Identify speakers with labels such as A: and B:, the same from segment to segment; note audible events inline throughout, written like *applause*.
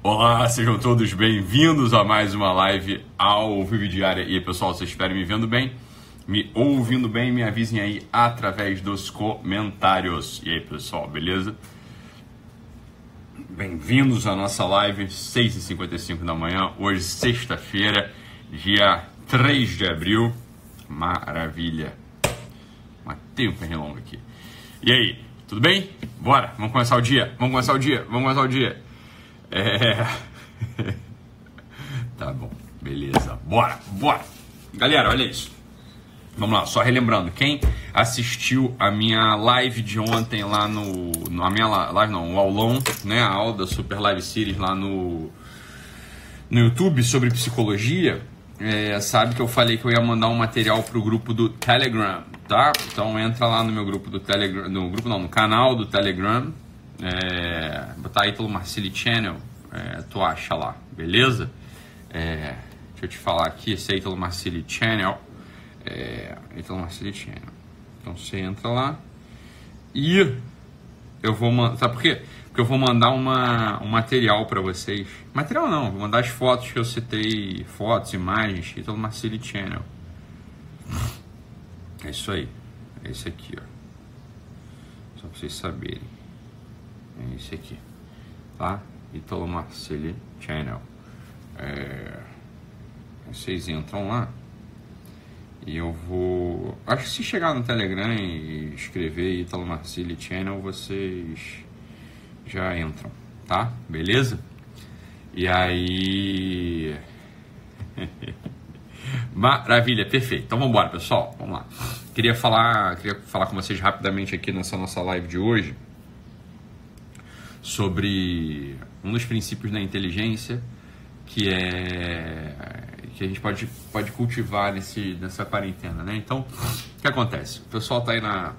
A: Olá, sejam todos bem-vindos a mais uma live ao vivo diária. E pessoal, vocês esperam me vendo bem? Me ouvindo bem? Me avisem aí através dos comentários. E aí, pessoal, beleza? Bem-vindos à nossa live, 6h55 da manhã, hoje, sexta-feira, dia 3 de abril. Maravilha! Matei um pernilongo aqui. E aí, tudo bem? Bora, vamos começar o dia, vamos começar o dia, vamos começar o dia. É. *laughs* tá bom, beleza. Bora, bora. Galera, olha isso. Vamos lá, só relembrando, quem assistiu a minha live de ontem lá no. no a minha live não, o aulão, né? A aula da Super Live Series lá no, no YouTube sobre psicologia, é, sabe que eu falei que eu ia mandar um material pro grupo do Telegram, tá? Então entra lá no meu grupo do Telegram, no grupo não, no canal do Telegram, é, botar Ítalo Marcili Channel, é, tu acha lá, beleza? É, deixa eu te falar aqui, esse é Ítalo Marcili Channel, é, Ítalo Marcili Channel. Então você entra lá e eu vou mandar, sabe por quê? Porque eu vou mandar uma, um material para vocês. Material não, vou mandar as fotos que eu citei, fotos, imagens, Ítalo Marcili Channel. É isso aí, é esse aqui, ó. Só pra vocês saberem. É esse aqui, tá? Italo Marcelli Channel. É, vocês entram lá e eu vou. Acho que se chegar no Telegram e escrever Italo Marcelli Channel, vocês já entram, tá? Beleza? E aí. *laughs* Maravilha, perfeito. Então vamos embora, pessoal. Vamos lá. Queria falar, queria falar com vocês rapidamente aqui nessa nossa live de hoje sobre um dos princípios da inteligência que é que a gente pode, pode cultivar nesse, nessa quarentena, né? Então, o que acontece? O pessoal tá aí na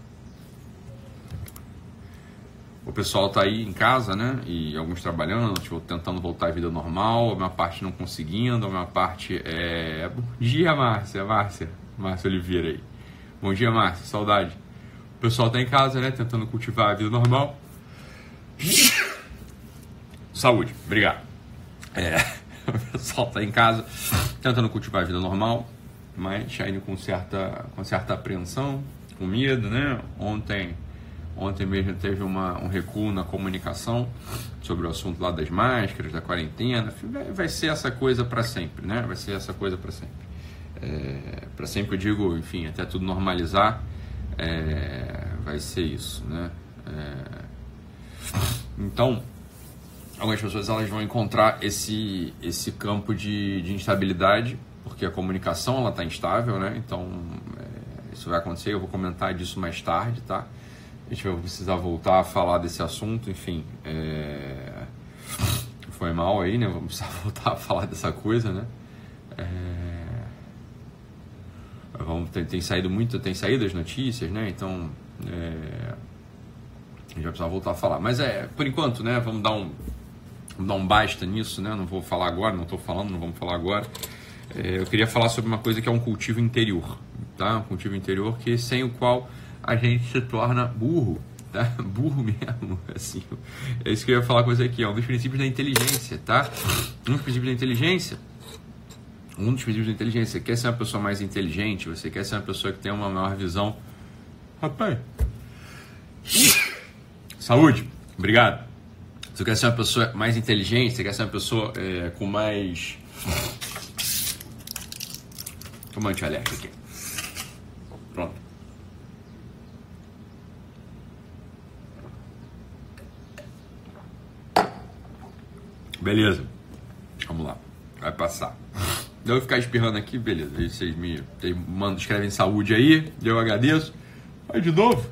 A: o pessoal tá aí em casa, né? E alguns trabalhando, tipo, tentando voltar à vida normal, a minha parte não conseguindo, a minha parte é. Bom dia, Márcia, Márcia, Márcia Oliveira aí. Bom dia, Márcia, saudade. O pessoal tá em casa, né? Tentando cultivar a vida normal. Saúde, obrigado. É, *laughs* o pessoal está em casa tentando cultivar a vida normal, mas ainda com certa, com certa apreensão, com medo, né? Ontem, ontem mesmo teve uma, um recuo na comunicação sobre o assunto lá das máscaras, da quarentena. Vai, vai ser essa coisa para sempre, né? Vai ser essa coisa para sempre. É, para sempre eu digo, enfim, até tudo normalizar, é, vai ser isso, né? É, então, algumas pessoas elas vão encontrar esse, esse campo de, de instabilidade, porque a comunicação está instável, né? Então, é, isso vai acontecer, eu vou comentar disso mais tarde, tá? A gente vai precisar voltar a falar desse assunto, enfim. É... Foi mal aí, né? Vamos precisar *laughs* voltar a falar dessa coisa, né? É... Vamos, tem, tem, saído muito, tem saído as notícias, né? Então, é a gente vai precisar voltar a falar. Mas é, por enquanto, né? Vamos dar um, um basta nisso, né? Não vou falar agora, não estou falando, não vamos falar agora. É, eu queria falar sobre uma coisa que é um cultivo interior, tá? Um cultivo interior que sem o qual a gente se torna burro, tá? *laughs* Burro mesmo, assim. É isso que eu ia falar com você aqui, é um dos princípios da inteligência, tá? Um dos princípios da inteligência um dos princípios da inteligência. Você quer ser uma pessoa mais inteligente? Você quer ser uma pessoa que tem uma maior visão? Rapaz. Saúde, obrigado. Você quer ser uma pessoa mais inteligente, você quer ser uma pessoa é, com mais. Toma antialérgico aqui. Pronto. Beleza. Vamos lá. Vai passar. Eu ficar espirrando aqui, beleza. Vocês me mandam, escrevem saúde aí, eu agradeço. Vai de novo.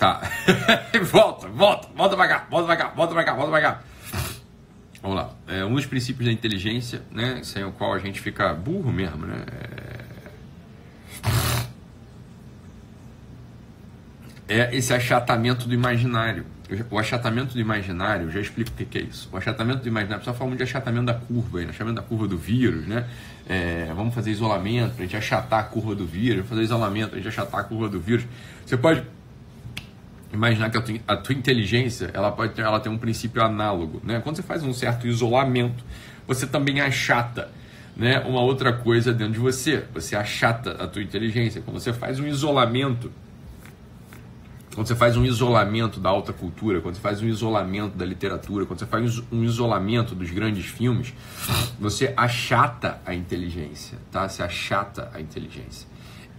A: Tá. *laughs* volta, volta, volta pra cá, volta pra cá, volta pra cá, volta pra cá. Vamos lá. É um dos princípios da inteligência, né? Sem o qual a gente fica burro mesmo, né? É, é esse achatamento do imaginário. O achatamento do imaginário, eu já explico o que é isso. O achatamento do imaginário, pessoal fala de achatamento da curva, aí, né? achatamento da curva do vírus, né? É, vamos fazer isolamento para a gente achatar a curva do vírus, fazer isolamento para a gente achatar a curva do vírus. Você pode imaginar que a tua, a tua, inteligência ela pode ter, ela tem um princípio análogo, né? Quando você faz um certo isolamento, você também achata, né, uma outra coisa dentro de você. Você achata a tua inteligência. Quando você faz um isolamento, quando você faz um isolamento da alta cultura, quando você faz um isolamento da literatura, quando você faz um isolamento dos grandes filmes, você achata a inteligência, tá? Você achata a inteligência.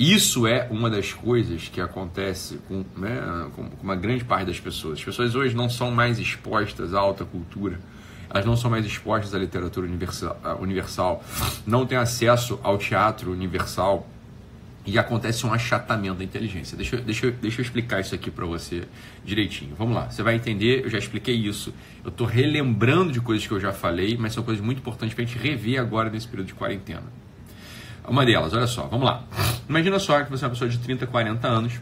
A: Isso é uma das coisas que acontece com, né, com uma grande parte das pessoas. As pessoas hoje não são mais expostas à alta cultura, elas não são mais expostas à literatura universal, não têm acesso ao teatro universal e acontece um achatamento da inteligência. Deixa, deixa, deixa eu explicar isso aqui para você direitinho. Vamos lá, você vai entender, eu já expliquei isso. Eu estou relembrando de coisas que eu já falei, mas são coisas muito importantes para a gente rever agora nesse período de quarentena. Uma delas, olha só, vamos lá. Imagina só que você é uma pessoa de 30, 40 anos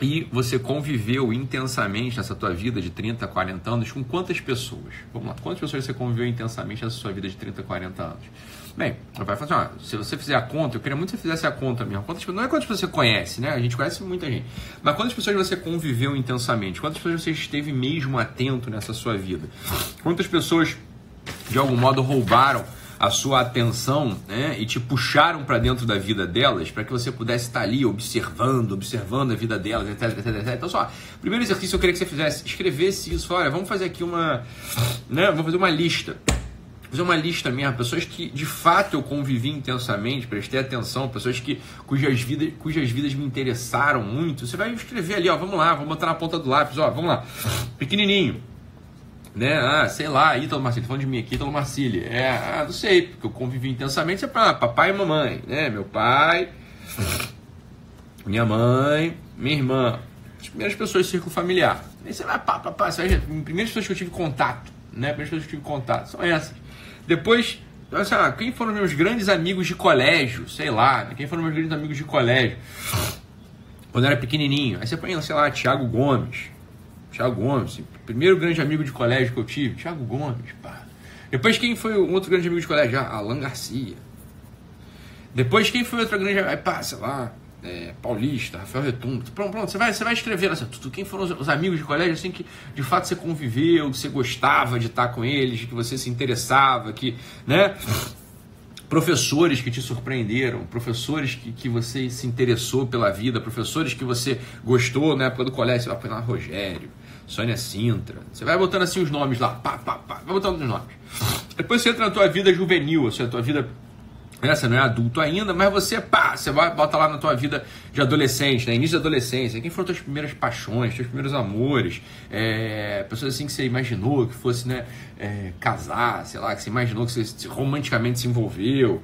A: e você conviveu intensamente nessa tua vida de 30, 40 anos com quantas pessoas? Vamos lá, quantas pessoas você conviveu intensamente nessa sua vida de 30, 40 anos? Bem, vai falar assim, ó, se você fizer a conta, eu queria muito que você fizesse a conta mesmo. Quantas, não é quantas você conhece, né? A gente conhece muita gente. Mas quantas pessoas você conviveu intensamente? Quantas pessoas você esteve mesmo atento nessa sua vida? Quantas pessoas, de algum modo, roubaram a sua atenção né, e te puxaram para dentro da vida delas para que você pudesse estar ali observando, observando a vida delas, etc, etc, etc. Então, só, primeiro exercício eu queria que você fizesse, escrevesse isso. Olha, vamos fazer aqui uma, né, vamos fazer uma lista. Fazer uma lista mesmo, pessoas que de fato eu convivi intensamente, prestei atenção, pessoas que, cujas, vidas, cujas vidas me interessaram muito. Você vai escrever ali, ó, vamos lá, vamos botar na ponta do lápis, ó, vamos lá, pequenininho né? Ah, sei lá, Ítalo Marcílio, falando de mim aqui, Ítalo Marcílio. É, ah, não sei, porque eu convivi intensamente é para papai e mamãe, né? Meu pai, minha mãe, minha irmã, as primeiras pessoas do círculo familiar. Aí você vai, pá, pá, pá, você vai, primeiras pessoas que eu tive contato, né? Primeiras pessoas que eu tive contato, são essas. Depois, sei lá, quem foram meus grandes amigos de colégio, sei lá, né? quem foram meus grandes amigos de colégio, quando eu era pequenininho. Aí você põe, sei lá, Thiago Gomes, Thiago Gomes, primeiro grande amigo de colégio que eu tive, Thiago Gomes, pá. Depois quem foi um outro grande amigo de colégio? Ah, Alan Garcia. Depois quem foi outro grande amigo? Pá, sei lá, é, Paulista, Rafael Retumbo. Pronto, pronto, você vai, você vai escrever assim, tudo, quem foram os, os, amigos de colégio assim que de fato você conviveu, que você gostava de estar com eles, que você se interessava, que, né? Professores que te surpreenderam, professores que, que você se interessou pela vida, professores que você gostou na época do colégio, você vai lá Rogério, Sônia Sintra, você vai botando assim os nomes lá, pá, pá, pá, vai botando os nomes. Depois você entra na tua vida juvenil, ou seja, a tua vida né, você não é adulto ainda, mas você, pá, você vai, bota lá na tua vida de adolescente, né, início da adolescência, quem foram tuas primeiras paixões, teus primeiros amores, é, pessoas assim que você imaginou que fosse, né, é, casar, sei lá, que você imaginou que você romanticamente se envolveu.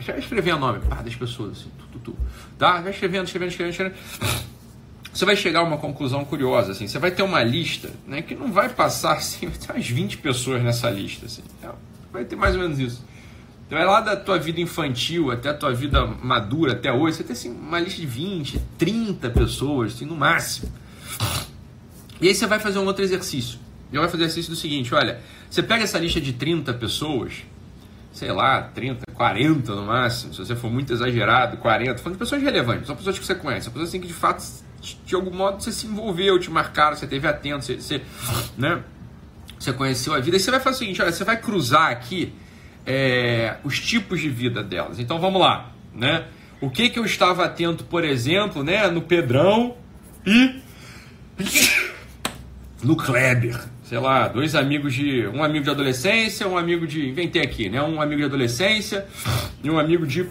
A: Já escrevendo o nome, pá, das pessoas, assim, tu, tu, tu, tá? Vai escrevendo, escrevendo, escrevendo, escrevendo. Você vai chegar a uma conclusão curiosa, assim, você vai ter uma lista, né, que não vai passar, *laughs* assim, vai ter umas 20 pessoas nessa lista, assim, vai ter mais ou menos isso. Então é lá da tua vida infantil até a tua vida madura, até hoje, você tem assim, uma lista de 20, 30 pessoas, assim, no máximo. E aí você vai fazer um outro exercício. E vai fazer o exercício do seguinte, olha, você pega essa lista de 30 pessoas, sei lá, 30, 40 no máximo, se você for muito exagerado, 40, falando de pessoas relevantes, são pessoas que você conhece, são pessoas assim que de fato, de algum modo, você se envolveu, te marcaram, você teve atento, você, você, né, você conheceu a vida. E você vai fazer o seguinte, olha, você vai cruzar aqui é, os tipos de vida delas. Então vamos lá, né? O que que eu estava atento, por exemplo, né, no Pedrão e *coughs* no Kleber, sei lá, dois amigos de um amigo de adolescência, um amigo de inventei aqui, né, um amigo de adolescência e um amigo de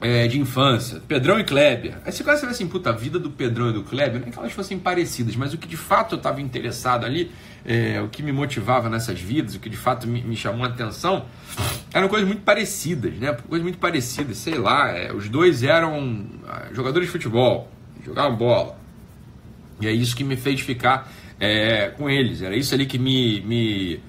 A: é, de infância, Pedrão e Kleber. Aí você começa a ver assim, puta, a vida do Pedrão e do Kleber, não é que elas fossem parecidas, mas o que de fato eu estava interessado ali, é, o que me motivava nessas vidas, o que de fato me, me, chamou a atenção, eram coisas muito parecidas, né? Coisas muito parecidas, sei lá, é, os dois eram ah, jogadores de futebol, jogavam bola. E é isso que me fez ficar é, com eles, era isso ali que me, me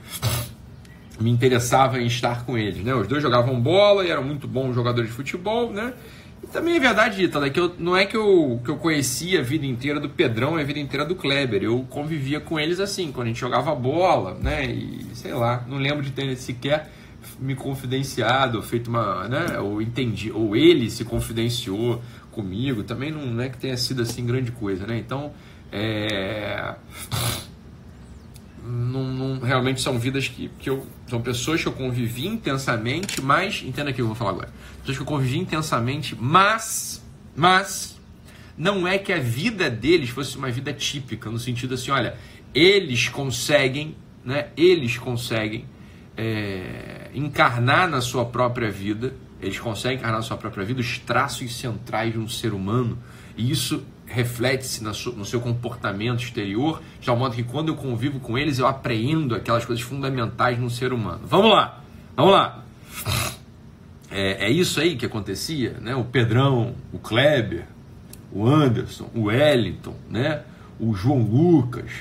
A: me interessava em estar com eles, né? Os dois jogavam bola e eram muito bons jogadores de futebol, né? E também é verdade, Ítala, que eu, não é que eu, que eu conhecia a vida inteira do Pedrão e a vida inteira do Kleber. Eu convivia com eles assim, quando a gente jogava bola, né? E sei lá, não lembro de ter sequer me confidenciado, feito uma, né? Ou entendi, ou ele se confidenciou comigo. Também não, não é que tenha sido assim grande coisa, né? Então É... Não, não, realmente são vidas que, que eu. São pessoas que eu convivi intensamente, mas. Entenda que eu vou falar agora. Pessoas que eu convivi intensamente, mas. Mas. Não é que a vida deles fosse uma vida típica, no sentido assim, olha, eles conseguem, né? Eles conseguem é, encarnar na sua própria vida, eles conseguem encarnar na sua própria vida os traços centrais de um ser humano, e isso reflete-se no seu comportamento exterior, de tal modo que quando eu convivo com eles, eu apreendo aquelas coisas fundamentais no ser humano. Vamos lá, vamos lá. É, é isso aí que acontecia, né? O Pedrão, o Kleber, o Anderson, o Wellington, né? O João Lucas,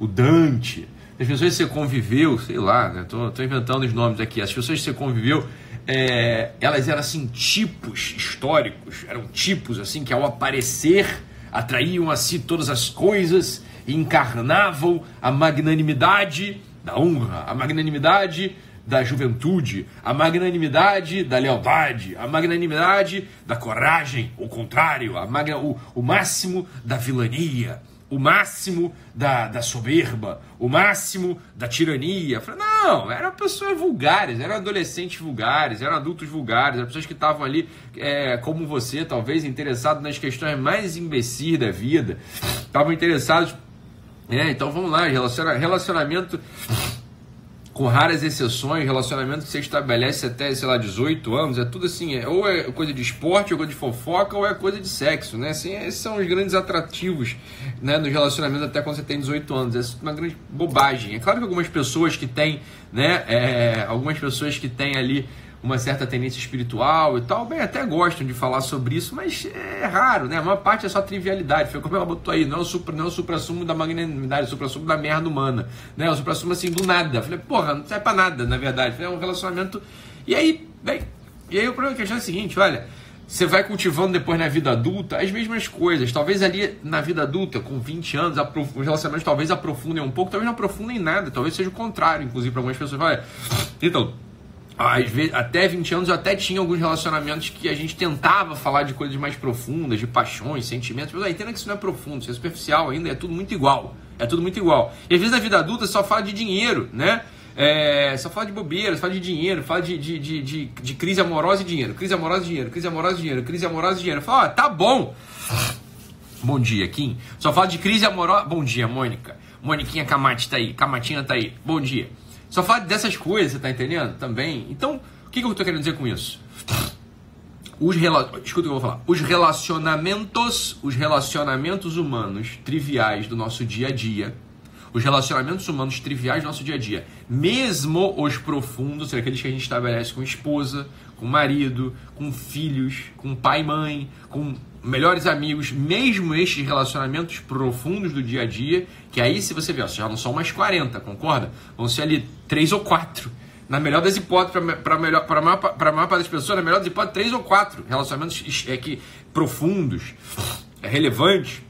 A: o Dante, as pessoas que você conviveu, sei lá, né? tô, tô inventando os nomes aqui, as pessoas que você conviveu, é, elas eram assim tipos históricos, eram tipos assim que ao aparecer atraíam a si todas as coisas e encarnavam a magnanimidade da honra, a magnanimidade da juventude, a magnanimidade da lealdade, a magnanimidade da coragem, o contrário, a magna, o, o máximo da vilania, o máximo da, da soberba, o máximo da tirania. Falei, não, eram pessoas vulgares, eram adolescentes vulgares, eram adultos vulgares, eram pessoas que estavam ali, é, como você, talvez, interessados nas questões mais imbecis da vida, estavam interessados. É, então vamos lá, relacionamento com raras exceções, relacionamento que você estabelece até, sei lá, 18 anos, é tudo assim, é, ou é coisa de esporte, ou coisa de fofoca, ou é coisa de sexo, né? Assim, esses são os grandes atrativos né, nos relacionamentos até quando você tem 18 anos. É uma grande bobagem. É claro que algumas pessoas que têm, né, é, algumas pessoas que têm ali uma certa tendência espiritual e tal, bem, até gostam de falar sobre isso, mas é raro, né? A maior parte é só trivialidade. Foi como ela botou aí, não é o, é supra-sumo da magnanimidade, é o supra-sumo da merda humana, né? O supra-sumo assim, do nada. Falei, porra, não serve pra nada, na verdade. É um relacionamento. E aí, bem, e aí o problema que é o seguinte, olha, você vai cultivando depois na vida adulta as mesmas coisas. Talvez ali na vida adulta, com 20 anos, os relacionamentos talvez aprofundem um pouco, talvez não aprofundem nada, talvez seja o contrário, inclusive, para algumas pessoas. Olha, então às vezes, até 20 anos eu até tinha alguns relacionamentos que a gente tentava falar de coisas mais profundas, de paixões, sentimentos, mas aí entenda que isso não é profundo, isso é superficial ainda, é tudo muito igual. É tudo muito igual. E às vezes na vida adulta só fala de dinheiro, né? É, só fala de bobeira, fala de dinheiro, fala de, de, de, de, de crise amorosa e dinheiro, crise amorosa e dinheiro, crise amorosa e dinheiro, crise amorosa e dinheiro. Fala, ó, tá bom. Bom dia, Kim. Só fala de crise amorosa. Bom dia, Mônica. Moniquinha Camate tá aí, Camatinha tá aí. Bom dia. Só fala dessas coisas, você tá entendendo? Também. Então, o que, que eu tô querendo dizer com isso? Os rela... Escuta o que eu vou falar. Os relacionamentos, os relacionamentos humanos triviais do nosso dia a dia, os relacionamentos humanos triviais do nosso dia a dia, mesmo os profundos, aqueles que a gente estabelece com esposa, com marido, com filhos, com pai e mãe, com melhores amigos, mesmo estes relacionamentos profundos do dia a dia, que aí se você ver, já não são mais 40, concorda? Vão ser ali 3 ou 4. Na melhor das hipóteses, para a maior, maior parte das pessoas, na melhor das hipóteses, 3 ou 4 relacionamentos é, que, profundos, é, relevantes.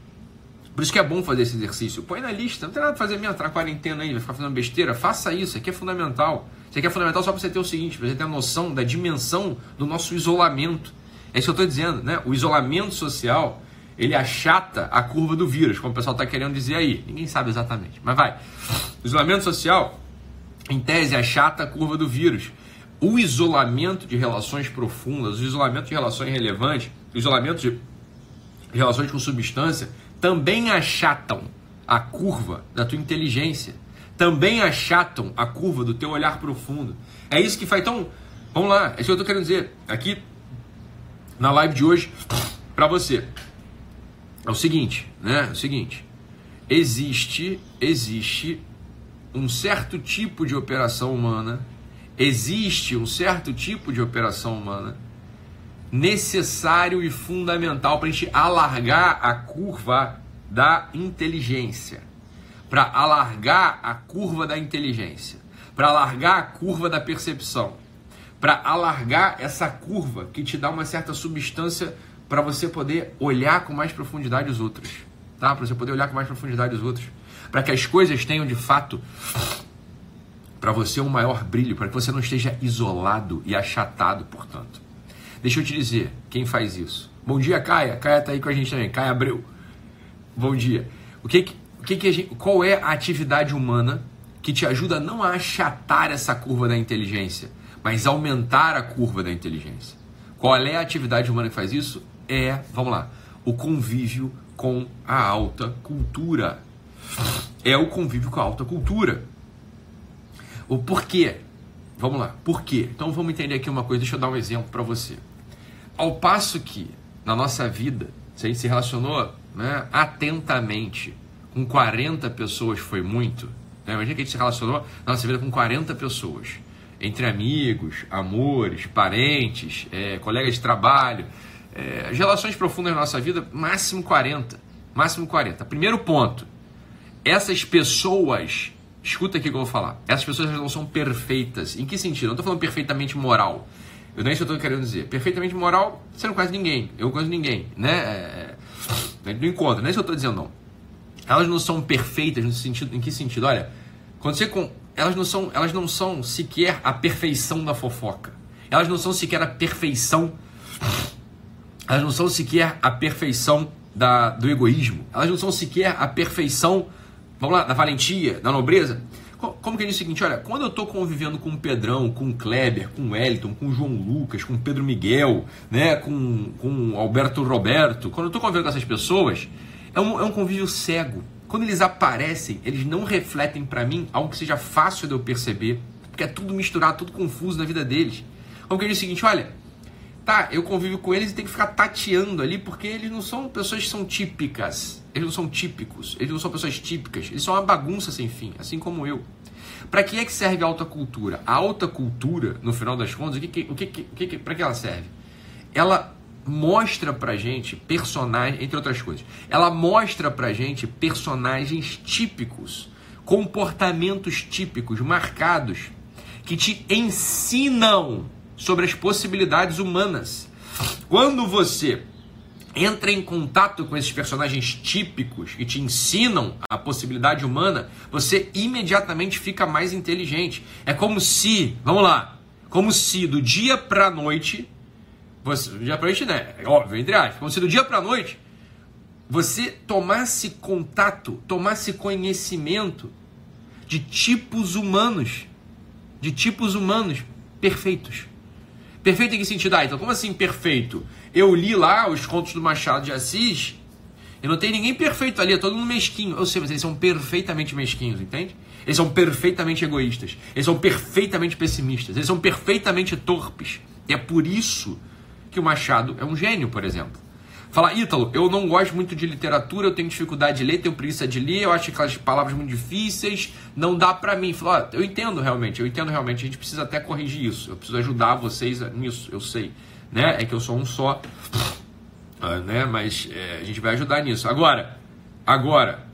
A: Por isso que é bom fazer esse exercício. Põe na lista, não tem nada para fazer mesmo, tá na quarentena aí, vai ficar fazendo besteira. Faça isso, aqui é fundamental. Isso aqui é fundamental só para você ter o seguinte, para você ter a noção da dimensão do nosso isolamento é isso que eu estou dizendo, né? O isolamento social, ele achata a curva do vírus, como o pessoal está querendo dizer aí. Ninguém sabe exatamente, mas vai. O isolamento social, em tese, achata a curva do vírus. O isolamento de relações profundas, o isolamento de relações relevantes, o isolamento de relações com substância, também achatam a curva da tua inteligência. Também achatam a curva do teu olhar profundo. É isso que faz. Então, vamos lá, é isso que eu estou querendo dizer. Aqui na live de hoje para você. É o seguinte, né? É o seguinte. Existe, existe um certo tipo de operação humana, existe um certo tipo de operação humana necessário e fundamental para a gente alargar a curva da inteligência, para alargar a curva da inteligência, para alargar a curva da percepção para alargar essa curva que te dá uma certa substância para você poder olhar com mais profundidade os outros, tá? Para você poder olhar com mais profundidade os outros, para que as coisas tenham de fato para você um maior brilho, para que você não esteja isolado e achatado, portanto. Deixa eu te dizer, quem faz isso? Bom dia, Caia. Caia tá aí com a gente também. Caia Abreu. Bom dia. O que, o que, que gente, qual é a atividade humana que te ajuda não a achatar essa curva da inteligência, mas aumentar a curva da inteligência? Qual é a atividade humana que faz isso? É, vamos lá, o convívio com a alta cultura. É o convívio com a alta cultura. O porquê? Vamos lá, por quê? Então vamos entender aqui uma coisa, deixa eu dar um exemplo para você. Ao passo que na nossa vida, se a gente se relacionou né, atentamente com 40 pessoas foi muito, né? imagina que a gente se relacionou na nossa vida com 40 pessoas, entre amigos, amores, parentes, é, colegas de trabalho, é, as relações profundas na nossa vida, máximo 40, máximo 40. Primeiro ponto, essas pessoas Escuta aqui o que eu vou falar. Essas pessoas não são perfeitas. Em que sentido? Não estou falando perfeitamente moral. Eu nem é isso que eu estou querendo dizer. Perfeitamente moral, você não conhece ninguém. Eu não conheço ninguém. Né? É... A gente não encontra. Não é isso que eu estou dizendo, não. Elas não são perfeitas no sentido. Em que sentido? Olha, quando você. Elas, não são, elas não são sequer a perfeição da fofoca. Elas não são sequer a perfeição. Elas não são sequer a perfeição da, do egoísmo. Elas não são sequer a perfeição vamos lá, da valentia, da nobreza. Como que diz o seguinte, olha, quando eu estou convivendo com o Pedrão, com o Kleber, com o Wellington, com o João Lucas, com o Pedro Miguel, né, com, com o Alberto Roberto, quando eu estou convivendo com essas pessoas, é um, é um convívio cego. Quando eles aparecem, eles não refletem para mim algo que seja fácil de eu perceber, porque é tudo misturado, tudo confuso na vida deles. Como que ele diz o seguinte, olha, tá, eu convivo com eles e tenho que ficar tateando ali, porque eles não são pessoas que são típicas. Eles não são típicos, eles não são pessoas típicas, eles são uma bagunça sem fim, assim como eu. Para que é que serve a alta cultura? A alta cultura, no final das contas, o que, que, o que, que, que para que ela serve? Ela mostra pra gente personagens, entre outras coisas, ela mostra pra gente personagens típicos, comportamentos típicos, marcados, que te ensinam sobre as possibilidades humanas. Quando você entra em contato com esses personagens típicos que te ensinam a possibilidade humana, você imediatamente fica mais inteligente. É como se, vamos lá, como se do dia para noite, você, do dia para noite, né? É óbvio, entre aspas, como se do dia para noite você tomasse contato, tomasse conhecimento de tipos humanos, de tipos humanos perfeitos. Perfeito em que sentido? Ah, então como assim perfeito? Eu li lá os contos do Machado de Assis e não tem ninguém perfeito ali, é todo mundo mesquinho. Eu sei, mas eles são perfeitamente mesquinhos, entende? Eles são perfeitamente egoístas. Eles são perfeitamente pessimistas. Eles são perfeitamente torpes. E é por isso que o Machado é um gênio, por exemplo. Fala, Ítalo, eu não gosto muito de literatura, eu tenho dificuldade de ler, tenho preguiça de ler, eu acho aquelas palavras muito difíceis, não dá pra mim. Eu entendo realmente, eu entendo realmente, a gente precisa até corrigir isso, eu preciso ajudar vocês nisso, eu sei. Né? É que eu sou um só, uh, né? mas é, a gente vai ajudar nisso. Agora, agora,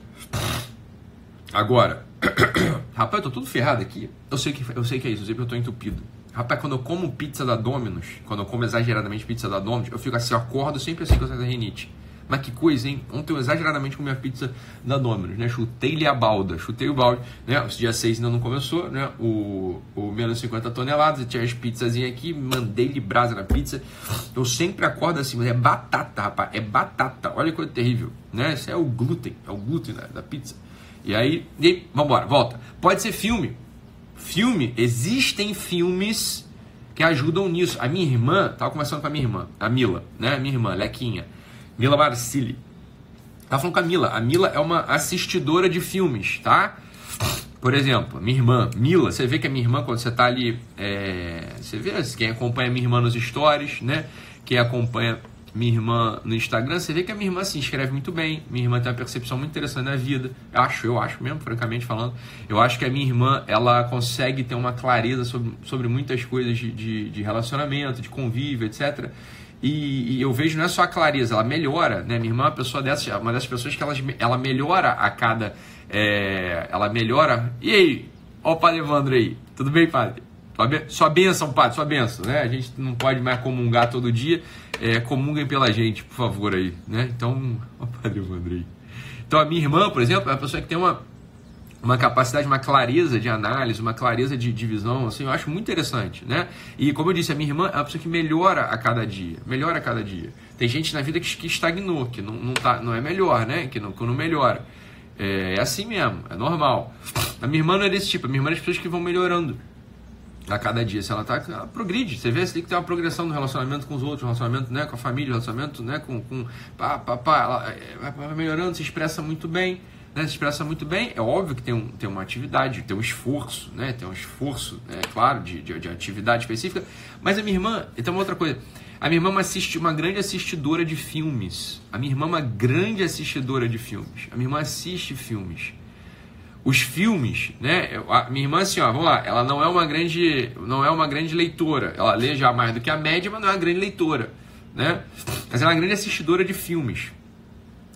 A: agora, *coughs* rapaz, eu tô tudo ferrado aqui. Eu sei que, eu sei que é isso, eu sei que eu tô entupido. Rapaz, quando eu como pizza da Domino's, quando eu como exageradamente pizza da Domino's, eu fico assim, eu acordo sempre assim com essa rinite. Mas que coisa, hein? Ontem eu exageradamente comi a pizza da Domino's, né? Chutei-lhe a balda, chutei o balde, né? O dia 6 ainda não começou, né? O, o menos 50 toneladas, tinha as pizzazinhas aqui, mandei-lhe brasa na pizza. Eu sempre acordo assim, mas é batata, rapaz, é batata. Olha que coisa terrível, né? Isso é o glúten, é o glúten da, da pizza. E aí, e, vambora, volta. Pode ser filme, Filme, existem filmes que ajudam nisso. A minha irmã, tava conversando com a minha irmã, a Mila, né? A minha irmã, Lequinha, Mila Marcili. Tava falando com a Mila. A Mila é uma assistidora de filmes, tá? Por exemplo, minha irmã, Mila, você vê que a minha irmã, quando você tá ali, é... você vê quem acompanha minha irmã nos stories, né? Quem acompanha minha irmã no Instagram, você vê que a minha irmã se escreve muito bem, minha irmã tem uma percepção muito interessante na vida. Eu acho, eu acho mesmo, francamente falando. Eu acho que a minha irmã, ela consegue ter uma clareza sobre, sobre muitas coisas de, de, de relacionamento, de convívio, etc. E, e, eu vejo não é só a clareza, ela melhora, né? Minha irmã é uma pessoa dessas, uma dessas pessoas que ela, ela melhora a cada. É, ela melhora. E aí? Ó o Padre Evandro aí. Tudo bem, Padre? Sua benção, Padre, sua benção, né? A gente não pode mais comungar todo dia, é, comunguem pela gente, por favor, aí, né? Então, ó, Padre Andrei. Então, a minha irmã, por exemplo, é uma pessoa que tem uma, uma capacidade, uma clareza de análise, uma clareza de divisão, assim, eu acho muito interessante, né? E, como eu disse, a minha irmã é uma pessoa que melhora a cada dia, melhora a cada dia. Tem gente na vida que, que estagnou, que não, não, tá, não é melhor, né? Que não, que não melhora. É, é assim mesmo, é normal. A minha irmã não é desse tipo, a minha irmã é das pessoas que vão melhorando a cada dia. Se ela tá, ela progride. Você vê, você tem que ter uma progressão no relacionamento com os outros, relacionamento né, com a família, relacionamento né, com. com pá, pá, pá, ela é, vai melhorando, se expressa muito bem. Né, se expressa muito bem, é óbvio que tem, um, tem uma atividade, tem um esforço, né, tem um esforço, é claro, de, de, de atividade específica, mas a minha irmã, então outra coisa, a minha irmã é uma, uma grande assistidora de filmes, a minha irmã é uma grande assistidora de filmes, a minha irmã assiste filmes, os filmes, né? A minha irmã, assim, ó, vamos lá, ela não é uma grande, não é uma grande leitora. Ela lê já mais do que a média, mas não é uma grande leitora, né? Mas ela é uma grande assistidora de filmes.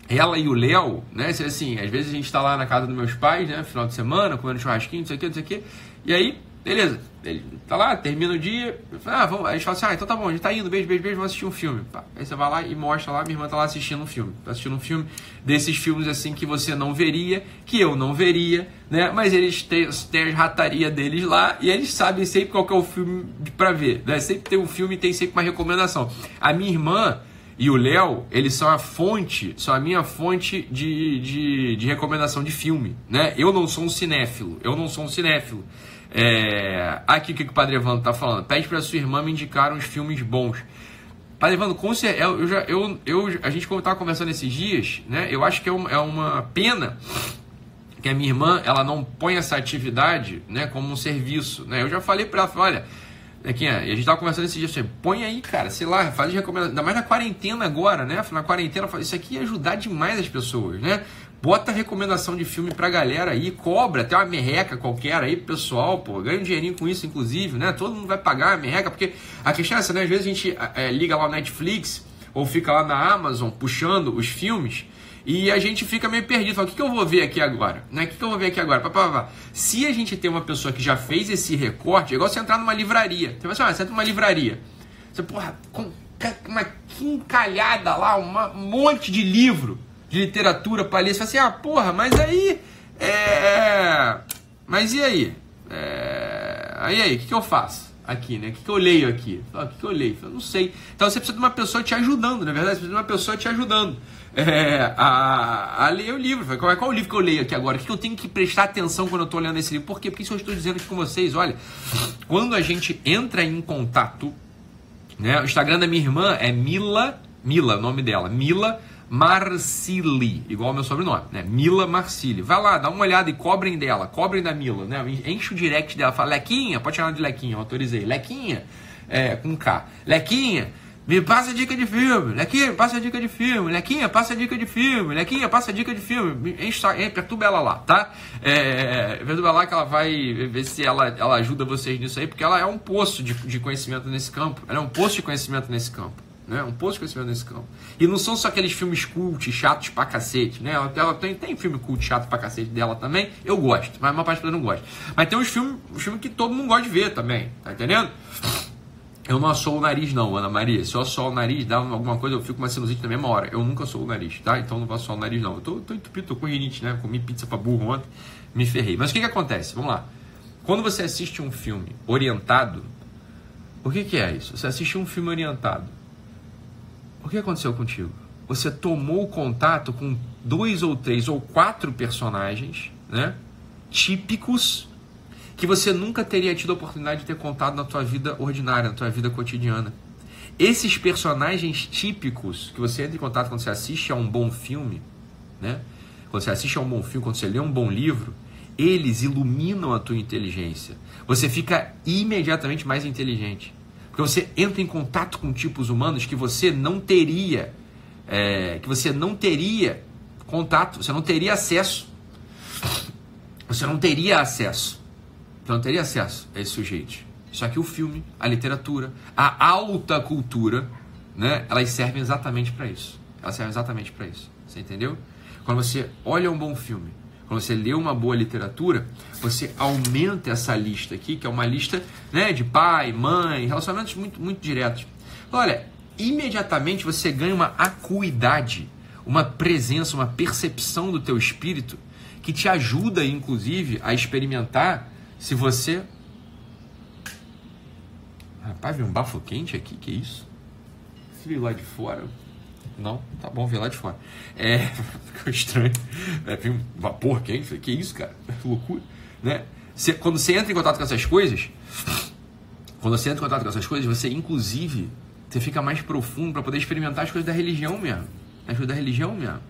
A: Ela e o Léo, né? Assim, às vezes a gente está lá na casa dos meus pais, né? Final de semana, comendo churrasquinho, não sei o que, não sei o que. E aí Beleza, ele tá lá, termina o dia, ah, vamos, a gente fala assim, ah, então tá bom, a gente tá indo, beijo, beijo, beijo, vamos assistir um filme. Pá. Aí você vai lá e mostra lá, minha irmã tá lá assistindo um filme. Tá assistindo um filme desses filmes assim que você não veria, que eu não veria, né? Mas eles têm, têm as rataria deles lá e eles sabem sempre qual é o filme para ver, né? Sempre tem um filme e tem sempre uma recomendação. A minha irmã e o Léo, eles são a fonte, são a minha fonte de, de, de recomendação de filme, né? Eu não sou um cinéfilo, eu não sou um cinéfilo. É, aqui o que o Padre Evandro está falando. Pede para sua irmã me indicar uns filmes bons. Padre Evandro, com certeza, eu já, eu, eu, a gente estava conversando esses dias, né? Eu acho que é uma, é uma pena que a minha irmã ela não põe essa atividade né, como um serviço. Né? Eu já falei para ela, olha, aqui, a gente estava conversando esses dias, assim, põe aí, cara, sei lá, faz recomendação, ainda mais na quarentena agora, né? Na quarentena, isso aqui ia ajudar demais as pessoas, né? Bota recomendação de filme pra galera aí, cobra até uma merreca qualquer aí pro pessoal, pô. Ganha um dinheirinho com isso, inclusive, né? Todo mundo vai pagar a merreca, porque a questão é essa, né? Às vezes a gente é, liga lá no Netflix ou fica lá na Amazon puxando os filmes e a gente fica meio perdido. Fala, o que, que eu vou ver aqui agora? Né? O que, que eu vou ver aqui agora? Pá, pá, pá. Se a gente tem uma pessoa que já fez esse recorte, é igual você entrar numa livraria. Você vai assim, ah, você entra numa livraria. Você, porra, com uma quincalhada lá, um monte de livro de literatura para ler, você fala assim, ah, porra, mas aí. É, é... Mas e aí? É... Aí aí, o que, que eu faço? Aqui, né? O que, que eu leio aqui? O que, que eu leio? Eu não sei. Então você precisa de uma pessoa te ajudando, na verdade, você precisa de uma pessoa te ajudando é, a, a ler o livro. Qual é, qual é o livro que eu leio aqui agora? O que, que eu tenho que prestar atenção quando eu estou lendo esse livro? Por quê? Porque isso eu estou dizendo aqui com vocês, olha, quando a gente entra em contato, né? O Instagram da minha irmã é Mila, Mila, o nome dela, Mila Marcili, igual ao meu sobrenome, né? Mila Marcili. Vai lá, dá uma olhada e cobrem dela, cobrem da Mila, né? Enche o direct dela, fala, Lequinha, pode chamar de Lequinha, eu autorizei. Lequinha, é, com K. Lequinha, me passa dica de filme. Lequinha, passa dica de filme. Lequinha, passa dica de filme. Lequinha, passa dica de filme. Enche, perturba ela lá, tá? É, perturba lá que ela vai ver se ela, ela ajuda vocês nisso aí, porque ela é um poço de, de conhecimento nesse campo. Ela é um poço de conhecimento nesse campo né? Um posto de conhecimento nesse campo. E não são só aqueles filmes cult, chatos pra cacete, né? Ela, tem, tem filme cult chato pra cacete dela também, eu gosto, mas uma parte das não gosta. Mas tem uns filmes, uns filmes que todo mundo gosta de ver também, tá entendendo? Eu não assou o nariz não, Ana Maria. Se eu assou o nariz, dá alguma coisa, eu fico com uma sinusite na mesma hora. Eu nunca sou o nariz, tá? Então não vou assoar o nariz não. Eu tô, tô entupido, tô com rinite, né? Comi pizza pra burro ontem, me ferrei. Mas o que que acontece? Vamos lá. Quando você assiste um filme orientado, o que que é isso? Você assiste um filme orientado o que aconteceu contigo? Você tomou contato com dois ou três ou quatro personagens, né? Típicos que você nunca teria tido a oportunidade de ter contato na tua vida ordinária, na tua vida cotidiana. Esses personagens típicos que você entra em contato quando você assiste a um bom filme, né? Quando você assiste a um bom filme, quando você lê um bom livro, eles iluminam a tua inteligência. Você fica imediatamente mais inteligente. Porque você entra em contato com tipos humanos que você não teria, é, que você não teria contato, você não teria acesso. Você não teria acesso. Você não teria acesso a esse sujeito. Só que o filme, a literatura, a alta cultura, né, elas servem exatamente para isso. Elas servem exatamente para isso. Você entendeu? Quando você olha um bom filme, quando você lê uma boa literatura, você aumenta essa lista aqui, que é uma lista né, de pai, mãe, relacionamentos muito, muito diretos. Olha, imediatamente você ganha uma acuidade, uma presença, uma percepção do teu espírito que te ajuda, inclusive, a experimentar se você. Rapaz, veio um bafo quente aqui, que isso? Veio lá de fora. Não? Tá bom, vê lá de fora. É, *laughs* ficou estranho. É, vem um vapor quente, que isso, cara? Que loucura. Né? Quando você entra em contato com essas coisas, quando você entra em contato com essas coisas, você inclusive você fica mais profundo para poder experimentar as coisas da religião mesmo. As coisas da religião mesmo.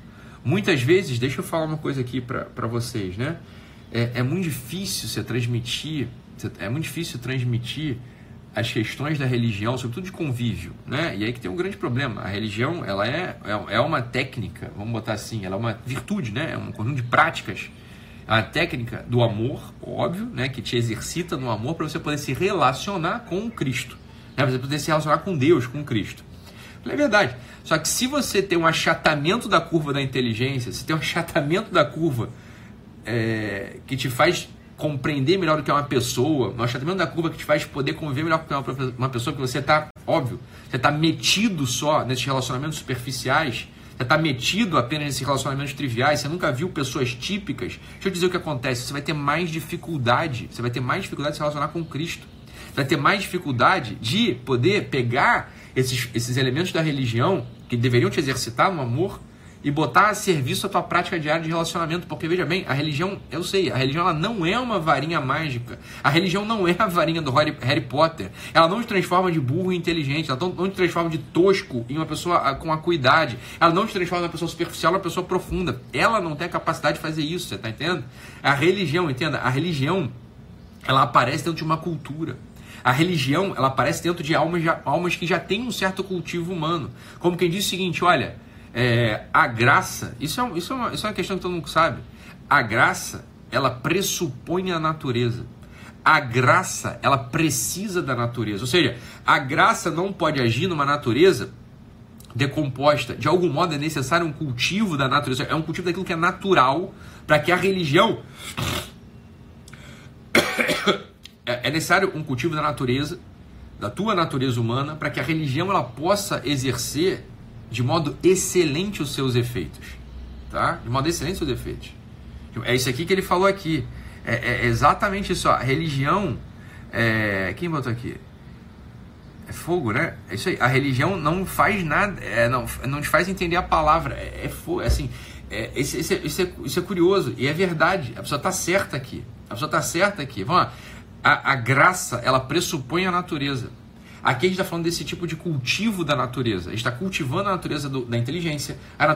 A: Muitas vezes, deixa eu falar uma coisa aqui para vocês, né? É, é muito difícil você transmitir, é muito difícil transmitir as questões da religião, sobretudo de convívio, né? E aí que tem um grande problema. A religião, ela é, é, é uma técnica, vamos botar assim, ela é uma virtude, né? É um conjunto de práticas. É uma técnica do amor, óbvio, né? Que te exercita no amor para você poder se relacionar com Cristo. Né? Para você poder se relacionar com Deus, com Cristo. É verdade. Só que se você tem um achatamento da curva da inteligência, se tem um achatamento da curva é, que te faz compreender melhor o que é uma pessoa, no achatamento da curva que te faz poder conviver melhor com uma pessoa que você está, óbvio, você está metido só nesses relacionamentos superficiais, você está metido apenas nesses relacionamentos triviais, você nunca viu pessoas típicas. Deixa eu dizer o que acontece, você vai ter mais dificuldade, você vai ter mais dificuldade de se relacionar com Cristo. Você vai ter mais dificuldade de poder pegar esses, esses elementos da religião que deveriam te exercitar no amor e botar a serviço a tua prática diária de relacionamento, porque veja bem, a religião, eu sei, a religião ela não é uma varinha mágica. A religião não é a varinha do Harry, Potter. Ela não te transforma de burro em inteligente, ela não te transforma de tosco em uma pessoa ah, com acuidade. Ela não te transforma em uma pessoa superficial em uma pessoa profunda. Ela não tem a capacidade de fazer isso, você tá entendendo? A religião, entenda, a religião ela aparece dentro de uma cultura. A religião, ela aparece dentro de almas, almas que já têm um certo cultivo humano. Como quem diz o seguinte, olha, é, a graça, isso é, isso, é uma, isso é uma questão que todo mundo sabe. A graça, ela pressupõe a natureza. A graça, ela precisa da natureza. Ou seja, a graça não pode agir numa natureza decomposta. De algum modo é necessário um cultivo da natureza. É um cultivo daquilo que é natural para que a religião. *coughs* É, é necessário um cultivo da natureza, da tua natureza humana, para que a religião ela possa exercer de modo excelente os seus efeitos. Tá? De modo excelente os seus efeitos. É isso aqui que ele falou aqui. É, é exatamente isso. A religião. É... Quem botou aqui? É fogo, né? É isso aí. A religião não faz nada, é, não, não te faz entender a palavra. É, é fogo, é assim. É, isso, isso, é, é curioso e é verdade. A pessoa está certa aqui. A pessoa está certa aqui. Vamos lá. A, a graça, ela pressupõe a natureza. Aqui a gente está falando desse tipo de cultivo da natureza. A gente está cultivando a natureza do, da inteligência, a,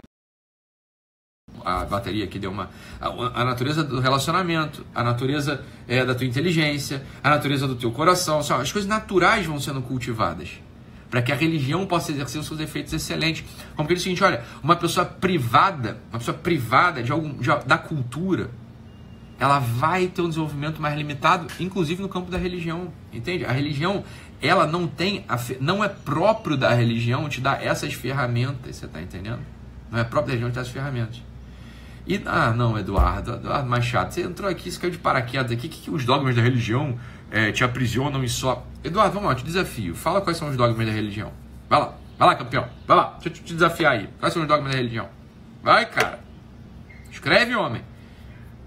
A: a, bateria aqui deu uma. A, a, natureza do relacionamento, a natureza é, da tua inteligência, a natureza do teu coração. Assim, as coisas naturais vão sendo cultivadas. Para que a religião possa exercer os seus efeitos excelentes. Como que ele seguinte: olha, uma pessoa privada, uma pessoa privada de algum, de, da cultura, ela vai ter um desenvolvimento mais limitado, inclusive no campo da religião. Entende? A religião ela não tem, a, não é próprio da religião te dar essas ferramentas, você está entendendo? Não é próprio da religião te dar essas ferramentas. E, ah, não, Eduardo, Eduardo Machado, você entrou aqui, você caiu de paraquedas aqui, que, que os dogmas da religião é, te aprisionam e só. Eduardo, vamos lá, te desafio. Fala quais são os dogmas da religião. Vai lá, vai lá, campeão, vai lá, deixa eu te desafiar aí. Quais são os dogmas da religião? Vai, cara. Escreve, homem.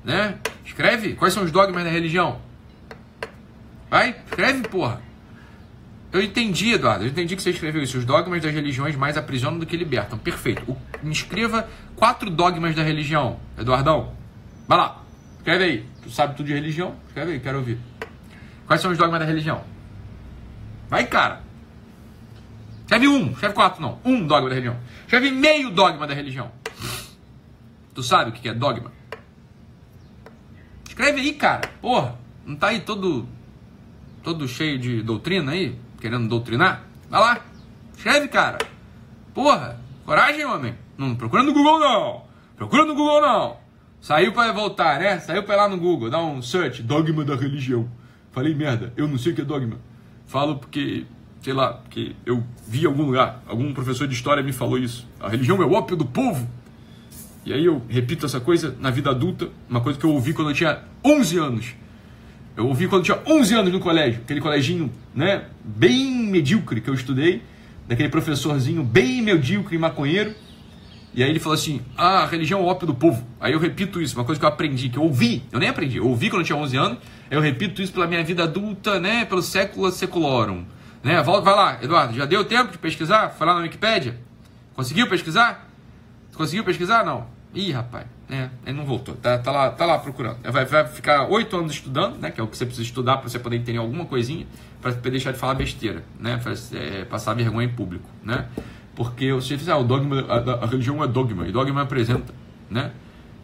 A: Né? Escreve, quais são os dogmas da religião? Vai, escreve, porra. Eu entendi, Eduardo. Eu entendi que você escreveu isso. Os dogmas das religiões mais aprisionam do que libertam. Perfeito. O, me escreva quatro dogmas da religião, Eduardão. Vai lá. Escreve aí. Tu sabe tudo de religião? Escreve aí, quero ouvir. Quais são os dogmas da religião? Vai, cara. Escreve um. Escreve quatro, não. Um dogma da religião. Escreve meio dogma da religião. Tu sabe o que é dogma? Escreve aí, cara. Porra. Não tá aí todo todo cheio de doutrina aí? Querendo doutrinar? Vai lá, escreve, cara. Porra, coragem, homem. Não procura no Google, não. Procura no Google, não. Saiu para voltar, né? Saiu para lá no Google, dá um search, dogma da religião. Falei, merda, eu não sei o que é dogma. Falo porque, sei lá, porque eu vi em algum lugar, algum professor de história me falou isso. A religião é o ópio do povo. E aí eu repito essa coisa na vida adulta, uma coisa que eu ouvi quando eu tinha 11 anos. Eu ouvi quando tinha 11 anos no colégio, aquele coleginho, né, bem medíocre que eu estudei, daquele professorzinho bem medíocre e maconheiro. E aí ele falou assim: "Ah, a religião é o ópio do povo". Aí eu repito isso, uma coisa que eu aprendi, que eu ouvi, eu nem aprendi, eu ouvi quando eu tinha 11 anos, eu repito isso pela minha vida adulta, né, pelo século seculorum, né? Volta, vai lá, Eduardo, já deu tempo de pesquisar? Foi lá na Wikipédia? Conseguiu pesquisar? Conseguiu pesquisar? Não. Ih, rapaz, é, ele não voltou. Tá, tá, lá, tá lá procurando. Vai, vai ficar oito anos estudando, né? Que é o que você precisa estudar para você poder entender alguma coisinha, para deixar de falar besteira, né? Pra, é, passar vergonha em público, né? Porque você diz, ah, o dogma, a, a, religião é dogma, e dogma apresenta, né?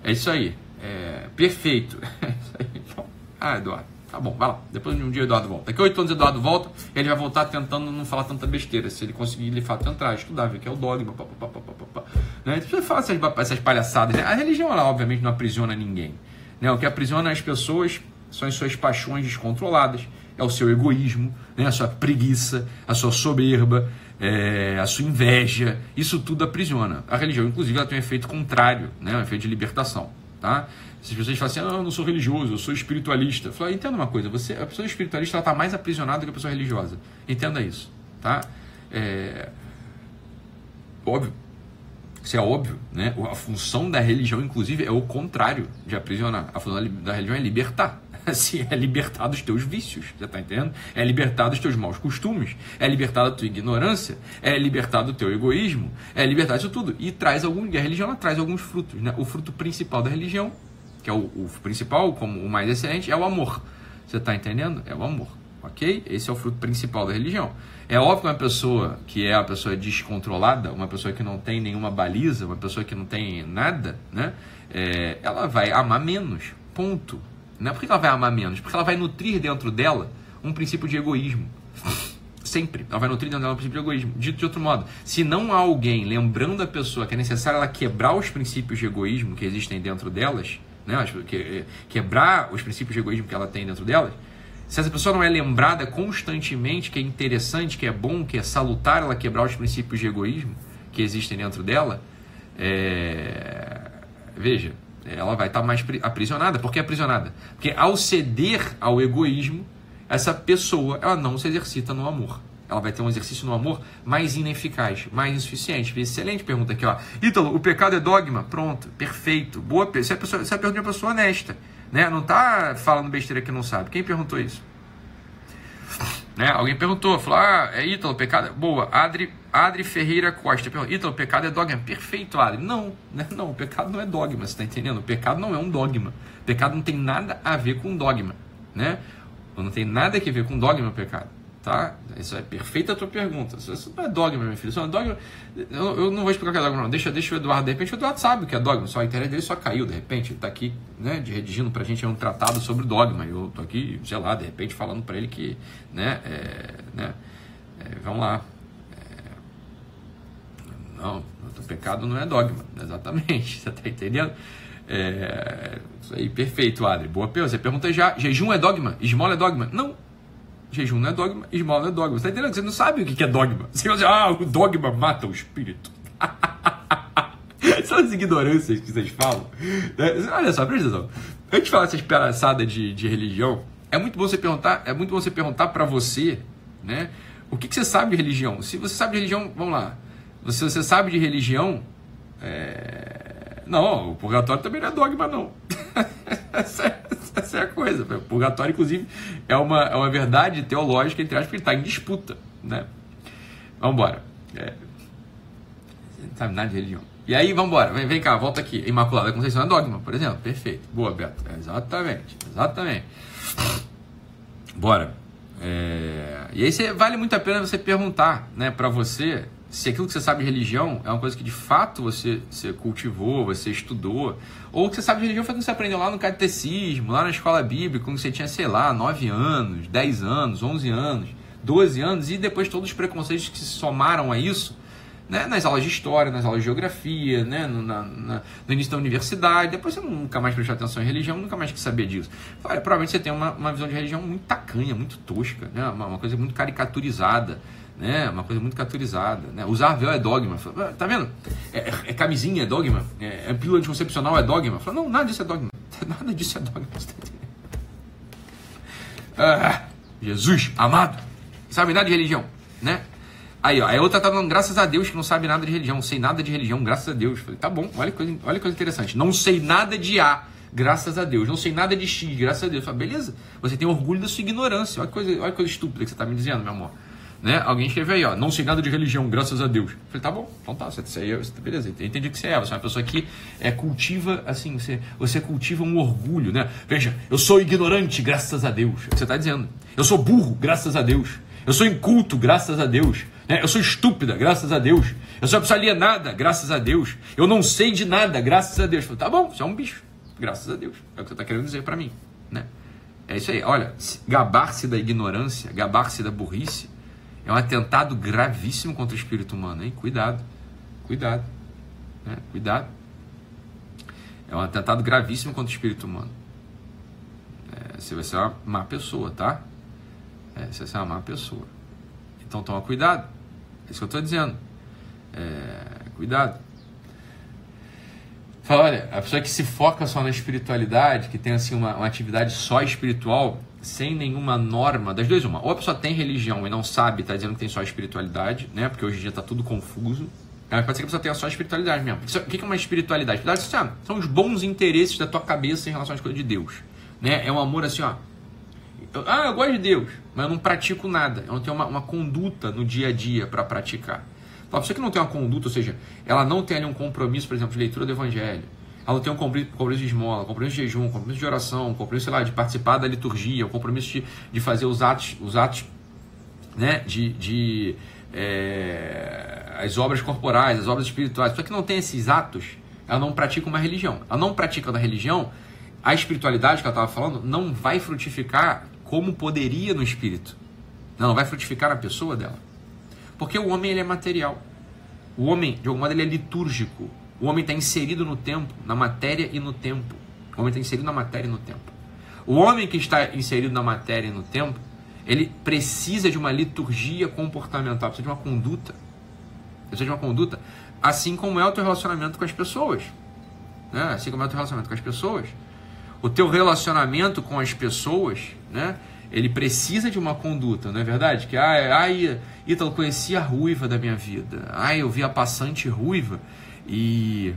A: É isso aí. É, perfeito. *laughs* É isso aí. Ah, Eduardo. Tá bom, vai lá. Depois de um dia o Eduardo volta. Daqui a oito anos o Eduardo volta, ele vai voltar tentando não falar tanta besteira. Se ele conseguir, ele fala, tentar estudar, ver que é o dogma, pá, pá, pá, pá, pá, Né? Então, você fala essas, essas palhaçadas. Né? A religião, ela obviamente não aprisiona ninguém. Né? O que aprisiona as pessoas são as suas paixões descontroladas, é o seu egoísmo, né? a sua preguiça, a sua soberba, é, a sua inveja. Isso tudo aprisiona. A religião, inclusive, ela tem um efeito contrário, né? um efeito de libertação. Tá? Se as pessoas falam assim, ah, eu não sou religioso, eu sou espiritualista. Entenda uma coisa, você, a pessoa espiritualista está mais aprisionada que a pessoa religiosa. Entenda isso. Tá? É... Óbvio. Isso é óbvio, né? A função da religião, inclusive, é o contrário de aprisionar. A função da religião é libertar. *laughs* Assim, é libertar dos teus vícios, você está entendendo? É libertar dos teus maus costumes, é libertar da tua ignorância, é libertar do teu egoísmo, é libertar disso tudo. E traz algum, a religião traz alguns frutos. Né? O fruto principal da religião que é o, o principal, como o mais excelente, é o amor. Você está entendendo? É o amor. Ok? Esse é o fruto principal da religião. É óbvio que uma pessoa que é a pessoa descontrolada, uma pessoa que não tem nenhuma baliza, uma pessoa que não tem nada, né? É, ela vai amar menos. Ponto. Não é porque ela vai amar menos, porque ela vai nutrir dentro dela um princípio de egoísmo. *laughs* Sempre. Ela vai nutrir dentro dela um princípio de egoísmo. Dito de outro modo, se não há alguém lembrando a pessoa que é necessário ela quebrar os princípios de egoísmo que existem dentro delas, né? Que, quebrar os princípios de egoísmo que ela tem dentro delas, se essa pessoa não é lembrada constantemente que é interessante, que é bom, que é salutar ela quebrar os princípios de egoísmo que existem dentro dela, é... veja, ela vai estar mais aprisionada. Por que aprisionada? Porque ao ceder ao egoísmo, essa pessoa ela não se exercita no amor ela vai ter um exercício no amor mais ineficaz, mais insuficiente. Excelente pergunta aqui, ó. Ítalo, o pecado é dogma? Pronto, perfeito. Boa Essa é pessoa, é a pergunta de uma pessoa honesta. Né? Não tá falando besteira que não sabe. Quem perguntou isso? Né? Alguém perguntou, falou, ah, é Ítalo, pecado. É... Boa, Adri, Adri Ferreira Costa perguntou, Ítalo, pecado é dogma? Perfeito, Adri. Não, né? não, o pecado não é dogma, você está entendendo? O pecado não é um dogma. O pecado não tem nada a ver com dogma. Né? Não tem nada a ver com dogma o pecado. Tá? Isso é perfeita a tua pergunta. Isso não é dogma, meu filho. Isso é dogma. Eu, eu, não vou explicar o que é dogma, não. Deixa, deixa o Eduardo. De repente, o Eduardo sabe o que é dogma. Só a internet dele só caiu, de repente. Ele está aqui, né, de redigindo para a gente um tratado sobre dogma. Eu estou aqui, sei lá, de repente, falando para ele que, né, é, né é, vamos lá. É, não, o pecado não é dogma, exatamente. *laughs* Você está entendendo? É, isso aí, perfeito, Adri. Boa pergunta. Você pergunta já: jejum é dogma? Esmola é dogma? Não, Jejum não é dogma, esmola não é dogma. Você está entendendo? Você não sabe o que é dogma. Você vai dizer, ah, o dogma mata o espírito. *laughs* São as ignorâncias que vocês falam. Né? Olha só, presta atenção. Antes de falar essas palhaçadas de, de religião, é muito bom você perguntar, é muito bom você perguntar para você, né? O que, que, você sabe de religião? Se você sabe de religião, vamos lá. Se você sabe de religião, é... não, o purgatório também não é dogma, não. *laughs* essa, é, essa é a coisa. O purgatório, inclusive, é uma, é uma verdade teológica, entre aspas, que está em disputa. Né? Vamos embora. É, não sabe nada de religião. E aí, vamos embora. Vem, vem cá, volta aqui. Imaculada Conceição é dogma, por exemplo. Perfeito. Boa, Beto. exatamente. Exatamente. Bora. É... E aí vale muito a pena você perguntar né, para você se aquilo que você sabe de religião é uma coisa que de fato você, você cultivou, você estudou, ou que você sabe de religião foi quando você aprendeu lá no catecismo, lá na escola bíblica, quando você tinha, sei lá, 9 anos, 10 anos, 11 anos, 12 anos, e depois todos os preconceitos que se somaram a isso, né, nas aulas de história, nas aulas de geografia, né, no, na, na, no início da universidade, depois você nunca mais prestou atenção em religião, nunca mais quis saber disso. Olha, provavelmente você tem uma, uma visão de religião muito tacanha, muito tosca, né, uma, uma coisa muito caricaturizada, né? Uma coisa muito caturizada, né? Usar véu é dogma. Fala, tá vendo? É, é, é, camisinha é dogma. É, é pílula anticoncepcional é dogma. Fala, não, nada disso é dogma. *laughs* Nada disso é dogma. Ah, Jesus, amado. Sabe nada de religião, né? Aí, ó, a outra tá falando, graças a Deus que não sabe nada de religião. Sei nada de religião, graças a Deus. Falei, tá bom, olha que coisa, olha que coisa interessante. Não sei nada de A, graças a Deus. Não sei nada de X, graças a Deus. Falei, beleza, você tem orgulho da sua ignorância. Olha que coisa, olha que coisa estúpida que você tá me dizendo, meu amor. Né? Alguém escreveu aí, ó, não sei nada de religião, graças a Deus. Eu falei, tá bom, então tá, você, aí, beleza, entendi que você é. Você é uma pessoa que é, cultiva, assim, você, você cultiva um orgulho, né? Veja, eu sou ignorante, graças a Deus. É o que você está dizendo. Eu sou burro, graças a Deus. Eu sou inculto, graças a Deus. Né? Eu sou estúpida, graças a Deus. Eu sou uma pessoa alienada, graças a Deus. Eu não sei de nada, graças a Deus. Eu falei, tá bom, você é um bicho, graças a Deus. É o que você está querendo dizer para mim, né? É isso aí. Olha, gabar-se da ignorância, gabar-se da burrice, é um atentado gravíssimo contra o espírito humano, hein? Cuidado, cuidado, né? cuidado. É um atentado gravíssimo contra o espírito humano. É, você vai ser uma má pessoa, tá? É, você vai ser uma má pessoa. Então toma cuidado. É isso que eu estou dizendo. É, cuidado. Fala, olha, a pessoa que se foca só na espiritualidade, que tem assim uma, uma atividade só espiritual, sem nenhuma norma, das duas uma, ou a pessoa tem religião e não sabe, está dizendo que tem só espiritualidade, né? Porque hoje em dia está tudo confuso. Mas pode ser que a pessoa tenha só espiritualidade mesmo. O que é uma espiritualidade? Espiritualidade assim, são os bons interesses da tua cabeça em relação às coisas de Deus. Né? É um amor assim, ó. Ah, eu gosto de Deus, mas eu não pratico nada. Eu não tenho uma, uma conduta no dia a dia para praticar. A pessoa que não tem uma conduta, ou seja, ela não tem ali um compromisso, por exemplo, de leitura do evangelho, ela não tem um compromisso de esmola, compromisso de jejum, um compromisso de oração, compromisso, sei lá, de participar da liturgia, um compromisso de, de fazer os atos, os atos né, de, de é, as obras corporais, as obras espirituais. Pessoa que não tem esses atos, ela não pratica uma religião. Ela não pratica da religião, a espiritualidade que ela estava falando não vai frutificar como poderia no espírito. Não, vai frutificar na pessoa dela. Porque o homem ele é material. O homem, de alguma modo, ele é litúrgico. O homem está inserido no tempo, na matéria e no tempo. O homem está inserido na matéria e no tempo. O homem que está inserido na matéria e no tempo, ele precisa de uma liturgia comportamental, precisa de uma conduta. Precisa de uma conduta, assim como é o teu relacionamento com as pessoas. Né? Assim como é o teu relacionamento com as pessoas. O teu relacionamento com as pessoas, né? ele precisa de uma conduta, não é verdade? Que, ai, ai Ítalo, conheci a ruiva da minha vida. Ai, eu vi a passante ruiva e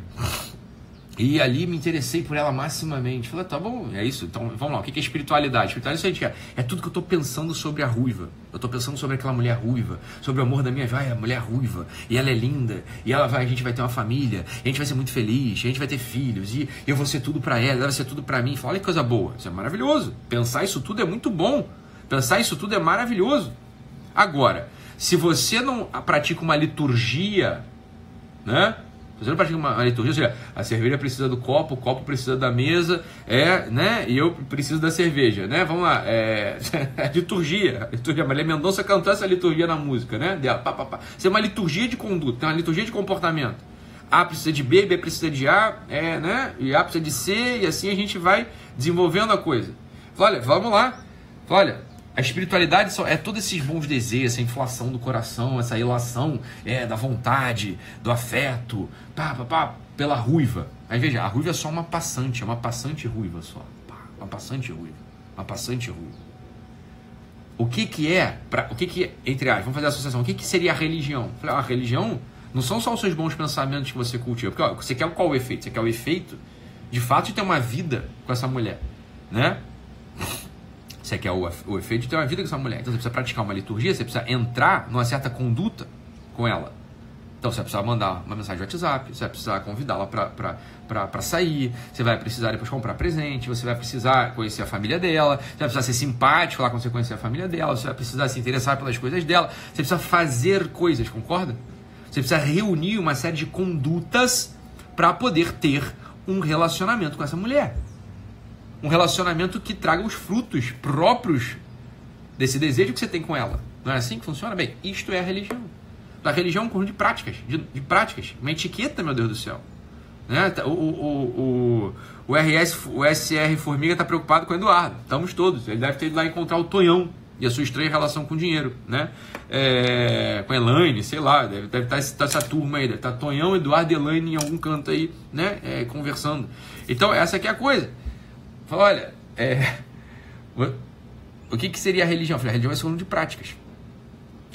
A: e ali me interessei por ela maximamente. Falei, tá bom, é isso. Então vamos lá. O que é espiritualidade? Espiritualidade é, é tudo que eu estou pensando sobre a ruiva. Eu estou pensando sobre aquela mulher ruiva, sobre o amor da minha vida. A mulher ruiva. E ela é linda. E ela vai, a gente vai ter uma família. a gente vai ser muito feliz. a gente vai ter filhos. E eu vou ser tudo para ela. Ela vai ser tudo para mim. Fala, olha que coisa boa. Isso é maravilhoso. Pensar isso tudo é muito bom. Pensar isso tudo é maravilhoso. Agora, se você não pratica uma liturgia, né? Você não uma, uma liturgia, ou seja, a cerveja precisa do copo, o copo precisa da mesa, é, né? E eu preciso da cerveja, né? Vamos lá, é, *laughs* liturgia, liturgia. Maria Mendonça cantou essa liturgia na música, né? Dela, pá, pá, pá. Isso é uma liturgia de conduta, uma liturgia de comportamento. A precisa de B, B precisa de A, é, né? E A precisa de C, e assim a gente vai desenvolvendo a coisa. Olha, vamos lá. Olha, a espiritualidade é todos esses bons desejos, essa inflação do coração, essa ilação é, da vontade, do afeto, pá, pá, pá, pela ruiva. Aí veja, a ruiva é só uma passante, é uma passante ruiva só. Pá, uma passante ruiva. Uma passante ruiva. O que que é, pra, o que que entre aspas, vamos fazer a associação, o que que seria a religião? Falei, a religião não são só os seus bons pensamentos que você cultiva, porque ó, você quer qual o efeito? Você quer o efeito, de fato, de ter uma vida com essa mulher, né? Você quer o, o efeito de ter uma vida com essa mulher. Então você precisa praticar uma liturgia, você precisa entrar numa certa conduta com ela. Então você vai precisar mandar uma mensagem de WhatsApp, você vai precisar convidá-la para sair, você vai precisar depois comprar presente, você vai precisar conhecer a família dela, você vai precisar ser simpático lá quando você conhecer a família dela, você vai precisar se interessar pelas coisas dela, você precisa fazer coisas, concorda? Você precisa reunir uma série de condutas para poder ter um relacionamento com essa mulher um relacionamento que traga os frutos próprios desse desejo que você tem com ela. Não é assim que funciona? Bem, isto é a religião. A religião é um conjunto de práticas, de, de, práticas, uma etiqueta, meu Deus do céu. Né? O, o, o, o, RS, o SR Formiga está preocupado com o Eduardo. Estamos todos. Ele deve ter ido lá encontrar o Tonhão e a sua estranha relação com o dinheiro, né? É, com a Elaine, sei lá, deve, deve estar essa, essa turma aí, deve estar Tonhão, Eduardo e Elaine em algum canto aí, né? É, conversando. Então, essa aqui é a coisa. Fala, olha, é, o que, que seria a religião? falei, a religião é segundo de práticas.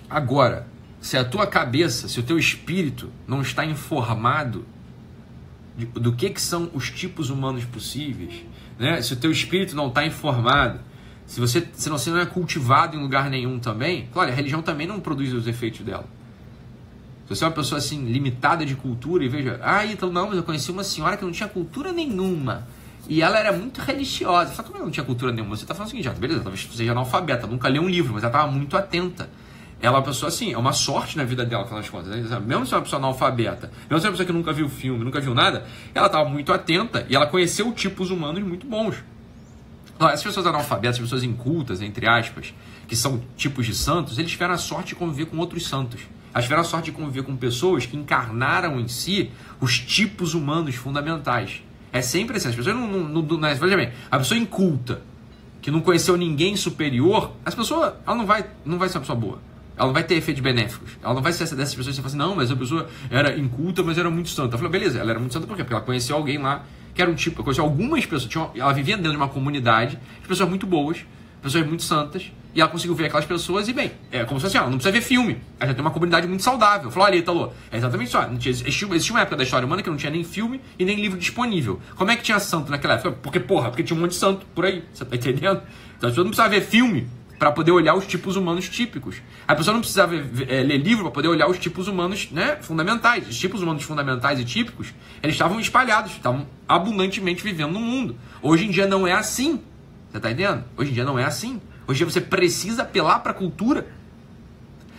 A: Agora, se a tua cabeça, se o teu espírito não está informado de, do que, que são os tipos humanos possíveis, né? se o teu espírito não está informado se você, se você não é cultivado em lugar nenhum também, claro, a religião também não produz os efeitos dela. Se você é uma pessoa assim, limitada de cultura, e veja, ah, então não, mas eu conheci uma senhora que não tinha cultura nenhuma. E ela era muito religiosa. Fala, como ela não tinha cultura nenhuma? Você está falando o seguinte, ah, beleza, talvez seja analfabeta, nunca leu um livro, mas ela estava muito atenta. Ela é uma pessoa assim, é uma sorte na vida dela, afinal das contas. Né? Mesmo se é uma pessoa analfabeta, mesmo se é uma pessoa que nunca viu filme, nunca viu nada, ela estava muito atenta e ela conheceu tipos humanos muito bons. Essas pessoas analfabetas, pessoas incultas, entre aspas, que são tipos de santos, eles tiveram a sorte de conviver com outros santos. Elas tiveram a sorte de conviver com pessoas que encarnaram em si os tipos humanos fundamentais. É sempre assim. As pessoas não. não, não, não veja bem, a pessoa inculta, que não conheceu ninguém superior, essa pessoa ela não vai, não vai ser uma pessoa boa. Ela não vai ter efeitos benéficos. Ela não vai ser dessas pessoas que você fala assim, não, mas a pessoa era inculta, mas era muito santa. Eu falei, beleza, ela era muito santa por quê? Porque ela conheceu alguém lá que era um tipo, conheceu algumas pessoas, tinha, ela vivia dentro de uma comunidade de pessoas muito boas, pessoas muito santas, e ela conseguiu ver aquelas pessoas e, bem, é como se fosse assim, ela não precisa ver filme, ela já tem uma comunidade muito saudável. Falou, olha, Italo, é exatamente isso. Existia, existia uma época da história humana que não tinha nem filme e nem livro disponível. Como é que tinha santo naquela época? Porque, porra, porque tinha um monte de santo por aí, você tá entendendo? Então a pessoa não precisava ver filme para poder olhar os tipos humanos típicos. A pessoa não precisava é, ler livro para poder olhar os tipos humanos né, fundamentais. Os tipos humanos fundamentais e típicos, eles estavam espalhados, estavam abundantemente vivendo no mundo. Hoje em dia não é assim. Você está entendendo? Hoje em dia não é assim. Hoje você precisa apelar para a cultura.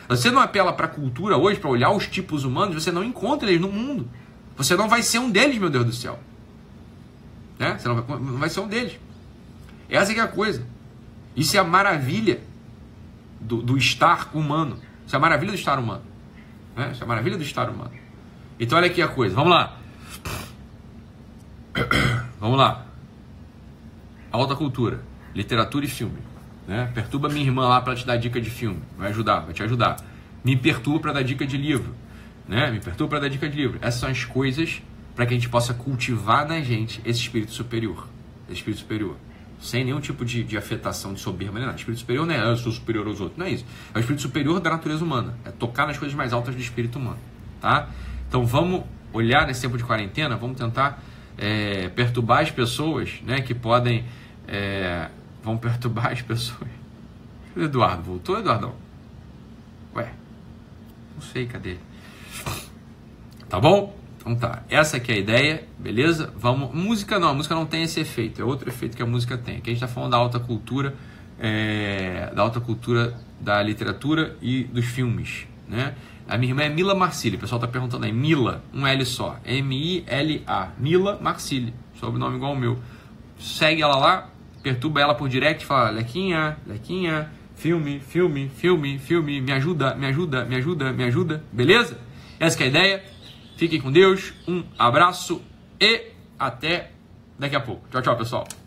A: Você não apela para a cultura hoje, para olhar os tipos humanos, você não encontra eles no mundo. Você não vai ser um deles, meu Deus do céu. Né? Você não vai, não vai ser um deles. Essa é a coisa. Isso é a maravilha do, do estar humano. Isso é a maravilha do estar humano. Né? Isso é a maravilha do estar humano. Então olha aqui a coisa. Vamos lá. *coughs* Vamos lá. Alta cultura, literatura e filme. Né? Perturba minha irmã lá para te dar dica de filme. Vai ajudar, vai te ajudar. Me perturba para dar dica de livro. Né? Me perturba para dar dica de livro. Essas são as coisas para que a gente possa cultivar na gente esse espírito superior. Esse espírito superior sem nenhum tipo de, de afetação de soberba. O espírito superior não é ah, eu sou superior aos outros, não é isso. É o espírito superior da natureza humana, é tocar nas coisas mais altas do espírito humano, tá? Então vamos olhar nesse tempo de quarentena, vamos tentar é, perturbar as pessoas, né, que podem, é, vão perturbar as pessoas. O Eduardo voltou, Eduardão? Ué, não sei, cadê? Tá bom? Então tá, essa aqui é a ideia, beleza? Vamos. Música não, a música não tem esse efeito, é outro efeito que a música tem. Aqui a gente está falando da alta cultura, é, da alta cultura da literatura e dos filmes, né? A minha irmã é Mila Marcili, o pessoal está perguntando aí, Mila, um L só, M-I-L-A, Mila Marcili, sobrenome igual ao meu. Segue ela lá, perturba ela por direct, fala, Lequinha, Lequinha, filme, filme, filme, filme, me ajuda, me ajuda, me ajuda, me ajuda, beleza? Essa é a ideia. Fiquem com Deus, um abraço e até daqui a pouco. Tchau, tchau, pessoal.